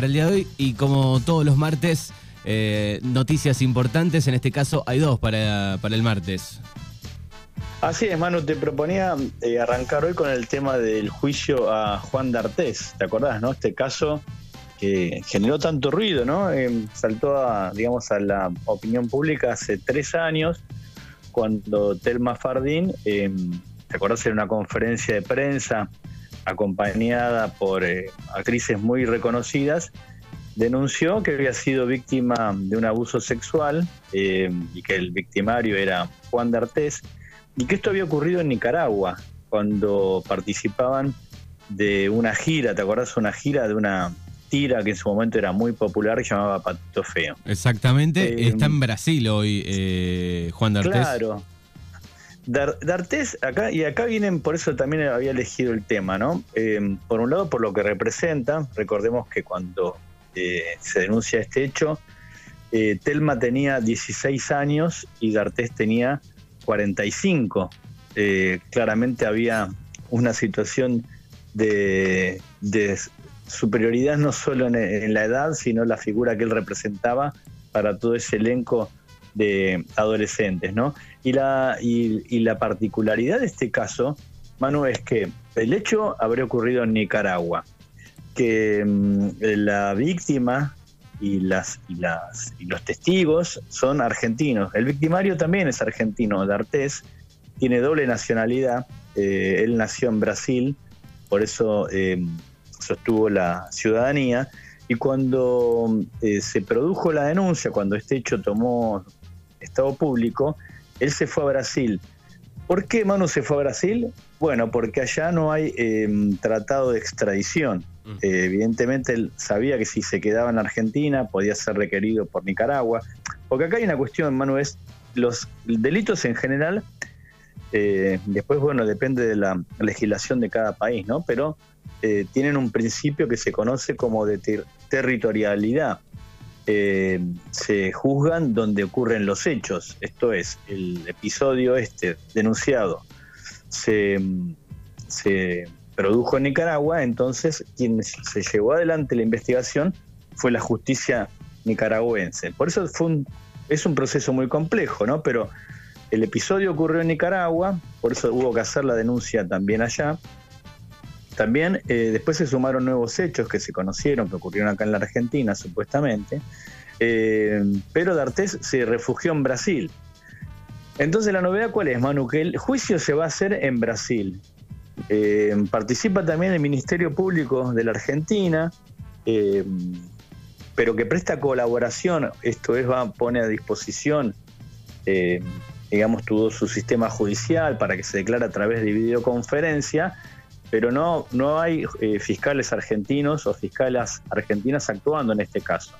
para el día de hoy y como todos los martes, eh, noticias importantes, en este caso hay dos para, para el martes. Así es, Manu, te proponía eh, arrancar hoy con el tema del juicio a Juan D'Artés, ¿te acordás, no? Este caso que generó tanto ruido, ¿no? Eh, saltó a, digamos, a la opinión pública hace tres años, cuando Telma Fardín, ¿te acordás? En una conferencia de prensa acompañada por actrices muy reconocidas, denunció que había sido víctima de un abuso sexual y que el victimario era Juan D'Artés y que esto había ocurrido en Nicaragua, cuando participaban de una gira, ¿te acordás? Una gira de una tira que en su momento era muy popular que llamaba Patito Feo. Exactamente, eh, está en Brasil hoy eh, Juan D'Artés. Claro. D'Artés, acá, y acá vienen, por eso también había elegido el tema, ¿no? Eh, por un lado, por lo que representa, recordemos que cuando se denuncia este hecho, Telma tenía 16 años y D'Artés tenía 45. Eh, claramente había una situación de, superioridad no solo en, la edad, sino la figura que él representaba para todo ese elenco de adolescentes, ¿no? Y la, y, la particularidad de este caso, Manu, es que el hecho habría ocurrido en Nicaragua, que mm, la víctima y, las, y, las, y los testigos son argentinos. El victimario también es argentino, D'Artés, tiene doble nacionalidad, eh, él nació en Brasil, por eso eh, sostuvo la ciudadanía, y cuando eh, se produjo la denuncia, cuando este hecho tomó estado público, él se fue a Brasil. ¿Por qué Manu se fue a Brasil? Bueno, porque allá no hay tratado de extradición. Eh, evidentemente él sabía que si se quedaba en Argentina podía ser requerido por Nicaragua, porque acá hay una cuestión, Manu, es los delitos en general, eh, después, bueno, depende de la legislación de cada país, ¿no? Pero eh, tienen un principio que se conoce como de territorialidad. Se juzgan donde ocurren los hechos, esto es, el episodio este denunciado se, se produjo en Nicaragua, entonces quien se llevó adelante la investigación fue la justicia nicaragüense. Por eso fue un, es un proceso muy complejo, ¿no? Pero el episodio ocurrió en Nicaragua, por eso hubo que hacer la denuncia también allá. También eh, después se sumaron nuevos hechos que se conocieron, que ocurrieron acá en la Argentina, supuestamente. Eh, pero D'Artés se refugió en Brasil. Entonces la novedad cuál es, Manu, que el juicio se va a hacer en Brasil. Eh, participa también el Ministerio Público de la Argentina, pero que presta colaboración, esto es, va, pone a disposición, digamos, todo su sistema judicial para que se declare a través de videoconferencia, pero no, no hay fiscales argentinos o fiscales argentinas actuando en este caso.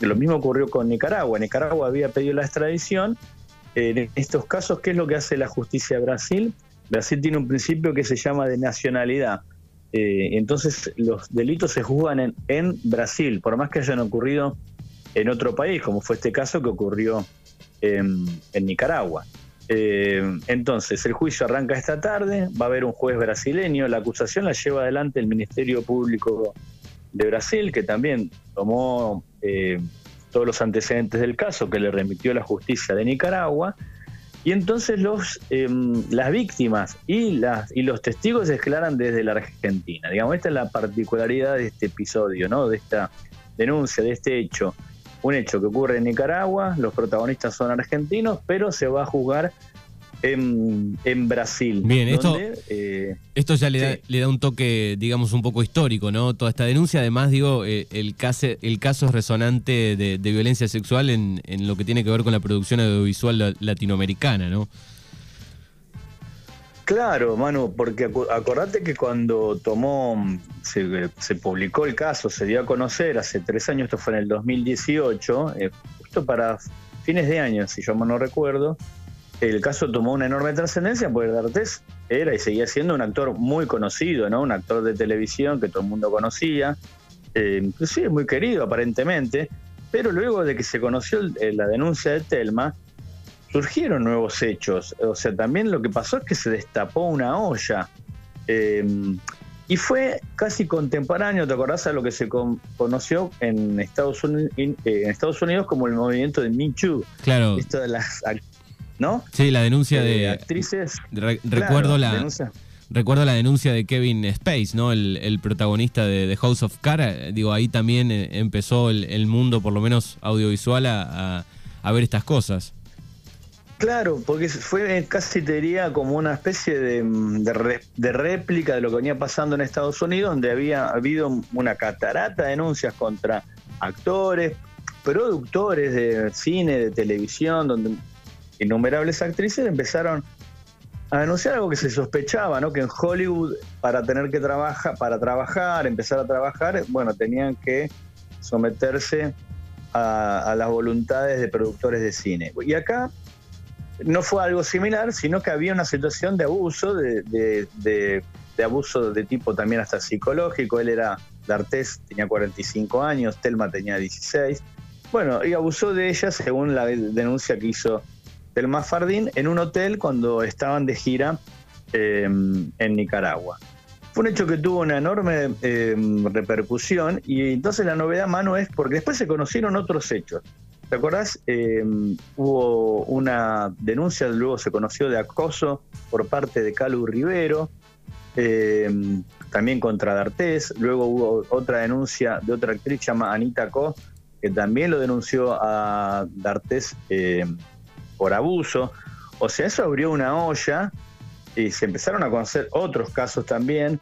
Lo mismo ocurrió con Nicaragua. Nicaragua había pedido la extradición. En estos casos, ¿qué es lo que hace la justicia de Brasil? Brasil tiene un principio que se llama de nacionalidad. Eh, entonces los delitos se juzgan en, Brasil, por más que hayan ocurrido en otro país, como fue este caso que ocurrió en, Nicaragua. Eh, entonces, el juicio arranca esta tarde, va a haber un juez brasileño, la acusación la lleva adelante el Ministerio Público de Brasil, que también tomó eh, todos los antecedentes del caso, que le remitió la justicia de Nicaragua, y entonces los, em, las víctimas y, las, y los testigos se declaran desde la Argentina. Digamos, esta es la particularidad de este episodio, ¿no? de esta denuncia, de este hecho. Un hecho que ocurre en Nicaragua, los protagonistas son argentinos, pero se va a juzgar en, Brasil. Bien, esto, eh, esto ya le, da, le da un toque, digamos, un poco histórico, ¿no? Toda esta denuncia, además, digo, eh, el, caso, el caso es resonante de, violencia sexual en, lo que tiene que ver con la producción audiovisual latinoamericana, ¿no? Claro, Manu, porque acordate que cuando tomó, se, publicó el caso, se dio a conocer hace tres años, esto fue en el 2018, eh, justo para fines de año, si yo no recuerdo, el caso tomó una enorme trascendencia porque D'Artés era y seguía siendo un actor muy conocido, ¿no? Un actor de televisión que todo el mundo conocía, eh, inclusive muy querido aparentemente, pero luego de que se conoció la denuncia de Telma, surgieron nuevos hechos. O sea, también lo que pasó es que se destapó una olla. Eh, Y fue casi contemporáneo, ¿te acordás a lo que se conoció en Estados, Unidos, eh, en Estados Unidos como el movimiento de Me Too? Claro. Esto de las, ¿no? Sí, la denuncia Eh, de... actrices. recuerdo claro, la... denuncia. Recuerdo la denuncia de Kevin Space, ¿no? El, el protagonista de House of Cards. Digo, ahí también empezó el, el mundo, por lo menos audiovisual, a, a- a ver estas cosas. Claro, porque fue casi te diría como una especie de, de réplica de lo que venía pasando en Estados Unidos, donde había habido una catarata de denuncias contra actores, productores de cine, de televisión, donde innumerables actrices empezaron a denunciar algo que se sospechaba, ¿no? Que en Hollywood para tener que trabajar, para trabajar, empezar a trabajar, bueno, tenían que someterse a las voluntades de productores de cine. Y acá no fue algo similar, sino que había una situación de abuso, de, de- abuso de tipo también hasta psicológico. Él era, D'Artés tenía 45 años, Telma tenía 16. Bueno, y abusó de ella según la denuncia que hizo Telma Fardín en un hotel cuando estaban de gira eh, en Nicaragua. Fue un hecho que tuvo una enorme eh, repercusión y entonces la novedad, mano, es porque después se conocieron otros hechos. ¿Te acordás? Eh, hubo una denuncia, luego se conoció de acoso por parte de Calu Rivero, eh, también contra D'Artés. Luego hubo otra denuncia de otra actriz llamada Anita Co, que también lo denunció a D'Artés eh, por abuso. O sea, eso abrió una olla y se empezaron a conocer otros casos también.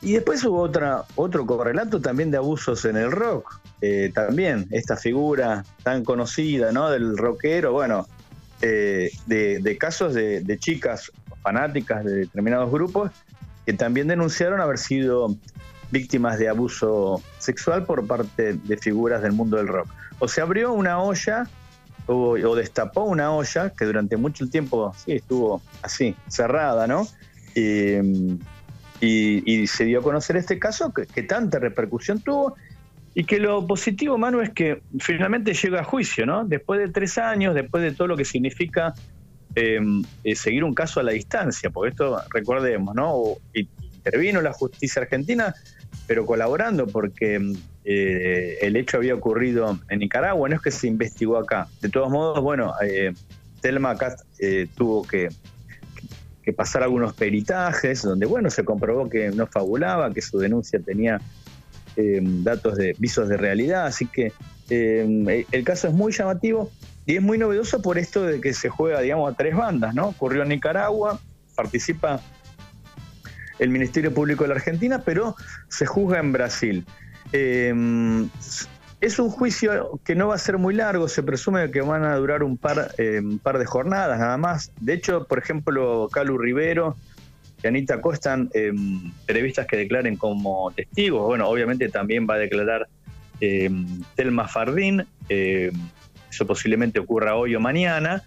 Y después hubo otra, otro correlato también de abusos en el rock. Eh, también esta figura tan conocida ¿no? del rockero, bueno, eh, de, de casos de, chicas fanáticas de determinados grupos que también denunciaron haber sido víctimas de abuso sexual por parte de figuras del mundo del rock. O se abrió una olla o, o destapó una olla que durante mucho tiempo sí, estuvo así, cerrada, ¿no? Y, y- y se dio a conocer este caso que, tanta repercusión tuvo y que lo positivo, Manu, es que finalmente llega a juicio, ¿no? Después de tres años, después de todo lo que significa eh, eh, seguir un caso a la distancia, porque esto, recordemos, ¿no? Intervino la justicia argentina, pero colaborando porque eh, el hecho había ocurrido en Nicaragua, no es que se investigó acá. De todos modos, bueno, eh, Telma acá eh, tuvo que, que pasar algunos peritajes donde, bueno, se comprobó que no fabulaba, que su denuncia tenía eh, datos de visos de realidad, así que eh, el caso es muy llamativo y es muy novedoso por esto de que se juega, digamos, a tres bandas, ¿no? Ocurrió en Nicaragua, participa el Ministerio Público de la Argentina, pero se juzga en Brasil. Eh, es un juicio que no va a ser muy largo, se presume que van a durar un par, eh, un par de jornadas nada más. De hecho, por ejemplo, Calu Rivero y Anita Costa están eh, previstas que declaren como testigos. Bueno, obviamente también va a declarar eh, Telma Fardín, eh, eso posiblemente ocurra hoy o mañana.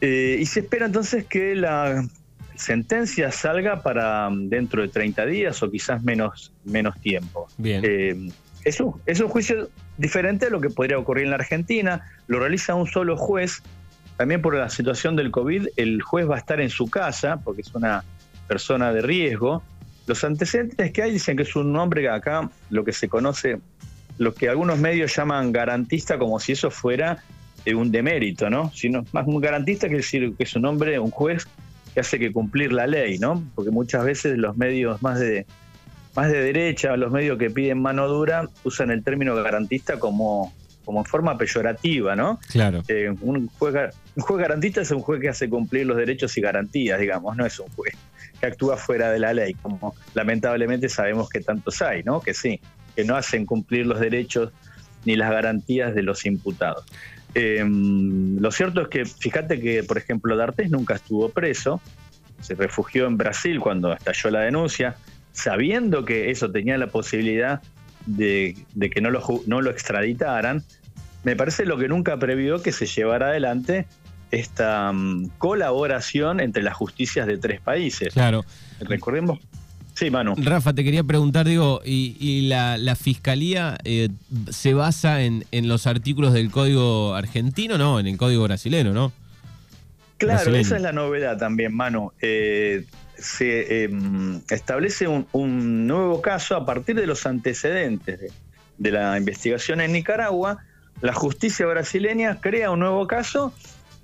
Eh, y se espera entonces que la sentencia salga para mm, dentro de 30 días o quizás menos, menos tiempo. Bien. Eh, es, un, juicio diferente a lo que podría ocurrir en la Argentina. Lo realiza un solo juez. También por la situación del COVID, el juez va a estar en su casa porque es una persona de riesgo. Los antecedentes que hay dicen que es un hombre acá, lo que se conoce, lo que algunos medios llaman garantista, como si eso fuera eh, un demérito, ¿no? Sino más un garantista que decir que es un hombre, un juez que hace que cumplir la ley, ¿no? Porque muchas veces los medios más de más de derecha, los medios que piden mano dura, usan el término garantista como, como forma peyorativa, ¿no? Claro. Eh, un, juez, gar- un juez garantista es un juez que hace cumplir los derechos y garantías, digamos, no es un juez que actúa fuera de la ley, como lamentablemente sabemos que tantos hay, ¿no? Que sí, que no hacen cumplir los derechos ni las garantías de los imputados. Eh, lo cierto es que, fíjate que, por ejemplo, D'Artés nunca estuvo preso, se refugió en Brasil cuando estalló la denuncia, sabiendo que eso tenía la posibilidad de, de que no lo, no lo extraditaran, me parece lo que nunca previó que se llevara adelante esta mm, colaboración entre las justicias de tres países. Claro. Recordemos. Sí, Manu. Rafa, te quería preguntar, digo, ¿y, y la, la fiscalía eh, se basa en, en los artículos del código argentino, no? En el código brasileño, ¿no? Claro, brasileño. esa es la novedad también, Manu. Eh, se em, establece un, nuevo caso a partir de los antecedentes de, la investigación en Nicaragua. La justicia brasileña crea un nuevo caso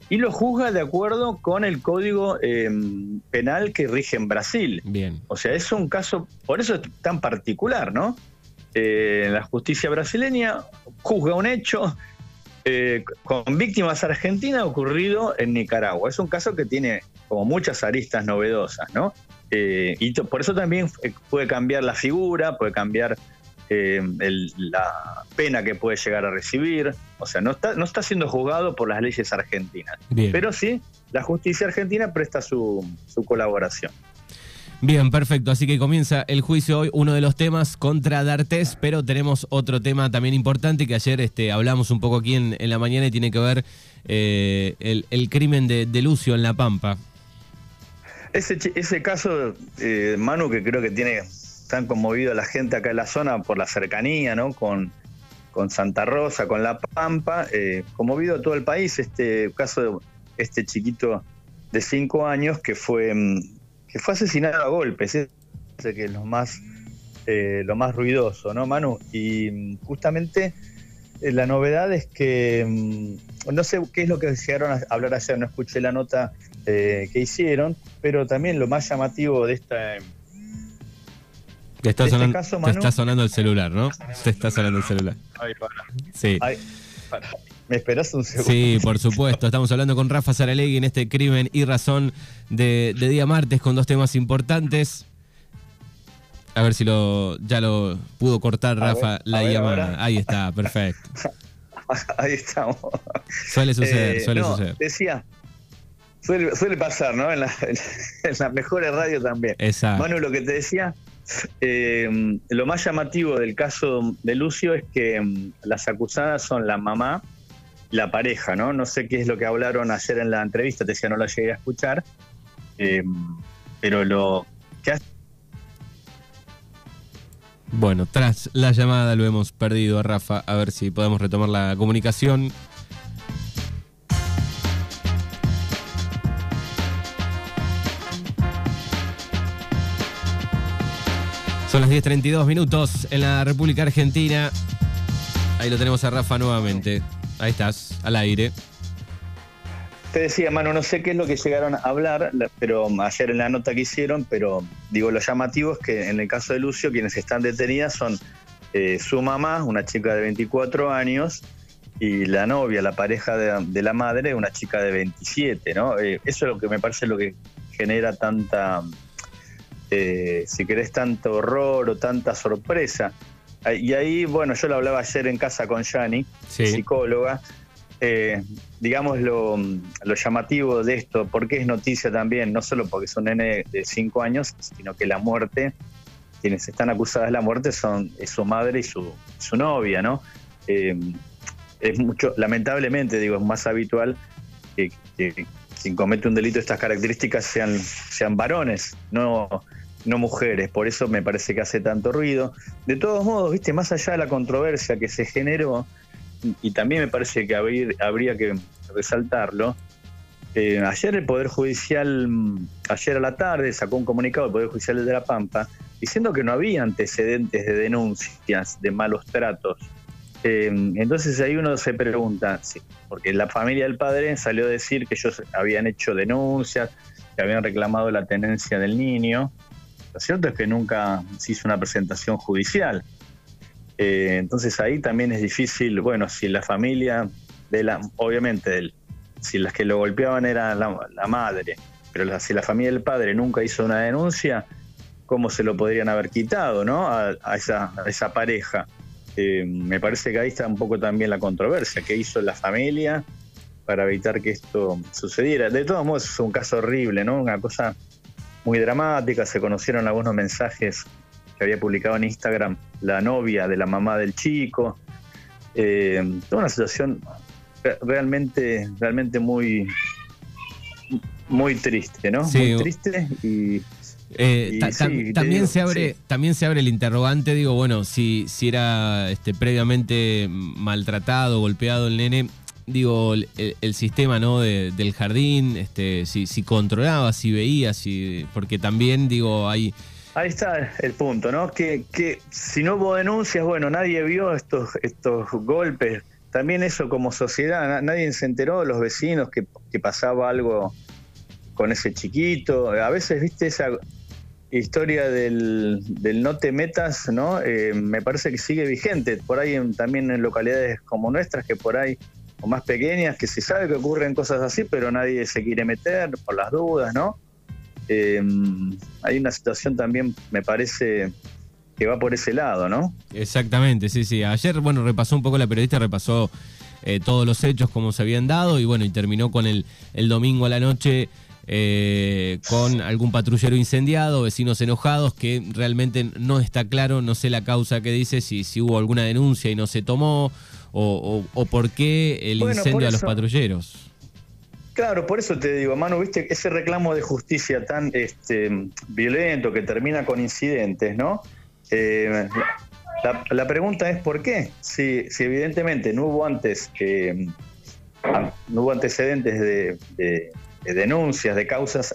y lo juzga de acuerdo con el código em, penal que rige en Brasil. Bien. O sea, es un caso, por eso es tan particular, ¿no? Eh, la justicia brasileña juzga un hecho eh, con víctimas argentinas ocurrido en Nicaragua. Es un caso que tiene como muchas aristas novedosas, ¿no? Eh, y por eso también puede cambiar la figura, puede cambiar la pena que puede llegar a recibir. O sea, no está, no está siendo juzgado por las leyes argentinas. Pero sí, la justicia argentina presta su, su colaboración. Bien, perfecto. Así que comienza el juicio hoy, uno de los temas contra D'Artés, pero tenemos otro tema también importante que ayer este, hablamos un poco aquí en, la mañana y tiene que ver eh, el, crimen de, Lucio en La Pampa. Ese, ese caso, eh, Manu, que creo que tiene tan conmovido a la gente acá en la zona por la cercanía, ¿no? Con, con Santa Rosa, con La Pampa, eh, conmovido a todo el país, este caso de este chiquito de cinco años que fue mm, que fue asesinado a golpes, es que es lo más, eh, lo más ruidoso, ¿no, Manu? Y mm, justamente eh, la novedad es que, mm, no sé qué es lo que llegaron a hablar ayer, no escuché la nota eh, que hicieron, pero también lo más llamativo de esta... Te está, este sonando, te está sonando el celular, ¿no? Te está sonando el celular. Ay, para. Sí. para. ¿Me esperas un segundo? Sí, por supuesto. Estamos hablando con Rafa Saralegui en este crimen y razón de, día martes con dos temas importantes. A ver si lo ya lo pudo cortar Rafa la llamada. Ahí está, perfecto. Ahí estamos. Suele suceder, eh, suele suceder. Decía, suele, pasar, ¿no? En, la, en las mejores radios también. Exacto. Manu, lo que te decía, eh, lo más llamativo del caso de Lucio es que mm, las acusadas son la mamá la pareja, ¿no? No sé qué es lo que hablaron ayer en la entrevista, te decía, no la llegué a escuchar, eh, pero lo Bueno, tras la llamada lo hemos perdido a Rafa, a ver si podemos retomar la comunicación. Son las 10.32 minutos en la República Argentina. Ahí lo tenemos a Rafa nuevamente. Ahí estás, al aire. Te decía, mano, no sé qué es lo que llegaron a hablar, pero ayer en la nota que hicieron, pero digo, lo llamativo es que en el caso de Lucio, quienes están detenidas son eh, su mamá, una chica de 24 años, y la novia, la pareja de, la madre, una chica de 27, ¿no? Eh, eso es lo que me parece lo que genera tanta, eh, si querés, tanto horror o tanta sorpresa. Y ahí, bueno, yo lo hablaba ayer en casa con Yani, psicóloga. Eh, digamos lo, llamativo de esto, porque es noticia también, no solo porque es un nene de 5 años, sino que la muerte, quienes están acusadas de la muerte son es su madre y su, su novia, ¿no? Eh, es mucho, lamentablemente, digo, es más habitual que, quien comete un delito de estas características sean, sean varones, no no mujeres, por eso me parece que hace tanto ruido. De todos modos, viste, más allá de la controversia que se generó, y también me parece que habría, que resaltarlo, eh, ayer el Poder Judicial, ayer a la tarde, sacó un comunicado del Poder Judicial de La Pampa diciendo que no había antecedentes de denuncias de malos tratos. Eh, entonces ahí uno se pregunta, porque la familia del padre salió a decir que ellos habían hecho denuncias, que habían reclamado la tenencia del niño, lo cierto es que nunca se hizo una presentación judicial. Eh, entonces ahí también es difícil, bueno, si la familia, de la, obviamente, si las que lo golpeaban era la, madre, pero si la familia del padre nunca hizo una denuncia, ¿cómo se lo podrían haber quitado ¿no? a, esa, esa, pareja? Eh, me parece que ahí está un poco también la controversia, ¿qué hizo la familia para evitar que esto sucediera? De todos modos es un caso horrible, ¿no? Una cosa muy dramática, se conocieron algunos mensajes que había publicado en Instagram la novia de la mamá del chico. Eh, toda una situación realmente, realmente muy, muy triste, ¿no? muy triste y eh, también se abre, también se abre el interrogante, digo, bueno, si, si era este, previamente maltratado, golpeado el nene, digo, el, sistema ¿no? del jardín, este, si, si controlaba, si veía, si, porque también, digo, hay... Ahí está el punto, ¿no? Que, que si no hubo denuncias, bueno, nadie vio estos, estos golpes. También eso como sociedad, nadie se enteró, los vecinos, que, que pasaba algo con ese chiquito. A veces, viste, esa historia del, del no te metas, ¿no? Eh, me parece que sigue vigente. Por ahí también en localidades como nuestras, que por ahí, o más pequeñas, que se sabe que ocurren cosas así, pero nadie se quiere meter por las dudas, ¿no? Eh, hay una situación también, me parece, que va por ese lado, ¿no? Exactamente, sí, sí. Ayer, bueno, repasó un poco la periodista, repasó eh, todos los hechos como se habían dado y bueno, y terminó con el, el domingo a la noche eh, con algún patrullero incendiado, vecinos enojados, que realmente no está claro, no sé la causa que dice, si, si hubo alguna denuncia y no se tomó, o, por qué el incendio a los patrulleros. Claro, por eso te digo, Manu, viste, ese reclamo de justicia tan este, violento que termina con incidentes, ¿no? Eh, la, pregunta es por qué. Si, si evidentemente no hubo antes, eh, no hubo antecedentes de, de denuncias de causas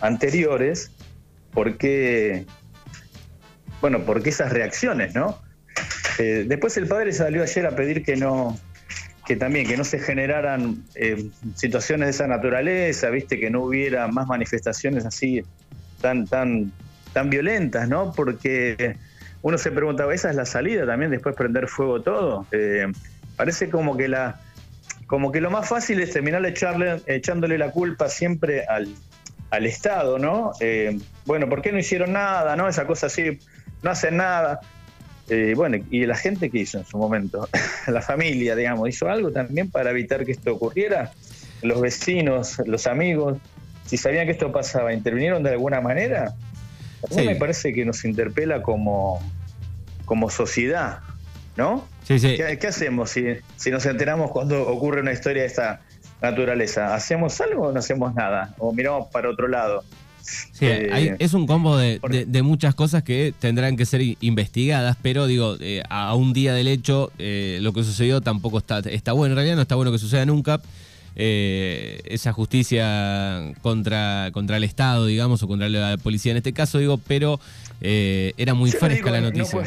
anteriores, ¿por qué, bueno, por esas reacciones, no? Eh, después el padre salió ayer a pedir que no, que también que no se generaran eh, situaciones de esa naturaleza, viste, que no hubiera más manifestaciones así tan, tan, tan violentas, ¿no? Porque uno se preguntaba, ¿esa es la salida también después prender fuego todo? Eh, parece como que la como que lo más fácil es terminar echarle, echándole la culpa siempre al, Estado, ¿no? Eh, bueno, ¿por qué no hicieron nada, no? Esa cosa así, no hacen nada. Eh, bueno, y la gente que hizo en su momento, la familia, digamos, hizo algo también para evitar que esto ocurriera. Los vecinos, los amigos, si sabían que esto pasaba, intervinieron de alguna manera. A mí me parece que nos interpela como, como sociedad, ¿no? ¿Qué, hacemos si, si nos enteramos cuando ocurre una historia de esta naturaleza? ¿Hacemos algo o no hacemos nada? ¿O miramos para otro lado? Sí, eh, es un combo de, muchas cosas que tendrán que ser investigadas, pero digo, eh, a un día del hecho, eh, lo que sucedió tampoco está, está bueno. En realidad no está bueno que suceda nunca. esa justicia contra, contra el Estado, digamos, o contra la policía en este caso, digo, pero eh, era muy fresca la noticia.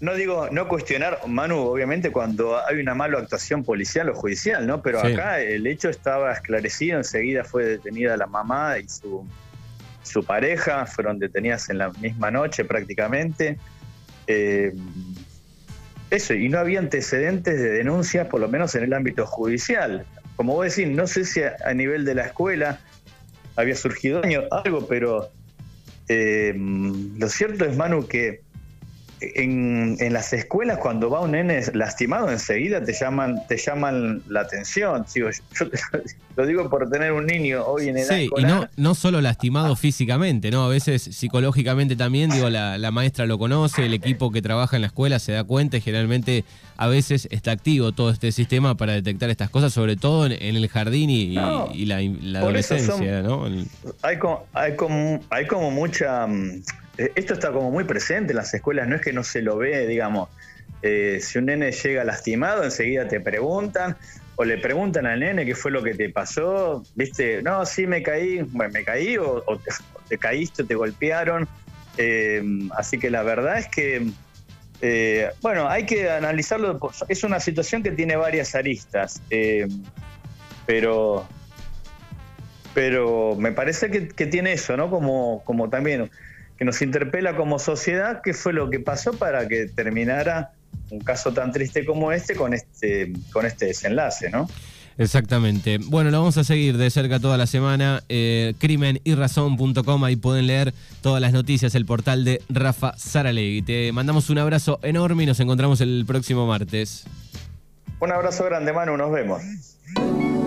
No, digo no cuestionar, Manu, obviamente, cuando hay una mala actuación policial o judicial, ¿no? Pero acá el hecho estaba esclarecido, enseguida fue detenida la mamá y su, su pareja, fueron detenidas en la misma noche prácticamente. Eh, eso, y no había antecedentes de denuncias, por lo menos en el ámbito judicial. Como vos decís, no sé si a, nivel de la escuela había surgido algo, pero eh, lo cierto es, Manu, que en, las escuelas cuando va un nene lastimado enseguida te llaman te llaman la atención. Yo, lo digo por tener un niño hoy en edad sí y no no solo lastimado físicamente no a veces psicológicamente también digo la, maestra lo conoce el equipo que trabaja en la escuela se da cuenta y generalmente a veces está activo todo este sistema para detectar estas cosas sobre todo en, el jardín y, la, adolescencia no hay como, hay como hay como mucha mm, esto está como muy presente en las escuelas, no es que no se lo ve, digamos. Eh, si un nene llega lastimado, enseguida te preguntan, o le preguntan al nene qué fue lo que te pasó, viste, no, sí me caí, bueno, me caí, o, te, caíste, o te golpearon. Eh, así que la verdad es que, bueno, hay que analizarlo, es una situación que tiene varias aristas, pero pero me parece que, que, tiene eso, ¿no? Como, como también que nos interpela como sociedad qué fue lo que pasó para que terminara un caso tan triste como este con este, con este desenlace, ¿no? Exactamente. Bueno, lo vamos a seguir de cerca toda la semana. Eh, crimenyrazón.com, ahí pueden leer todas las noticias, el portal de Rafa Saralegui. Te mandamos un abrazo enorme y nos encontramos el próximo martes. Un abrazo grande, Manu, nos vemos.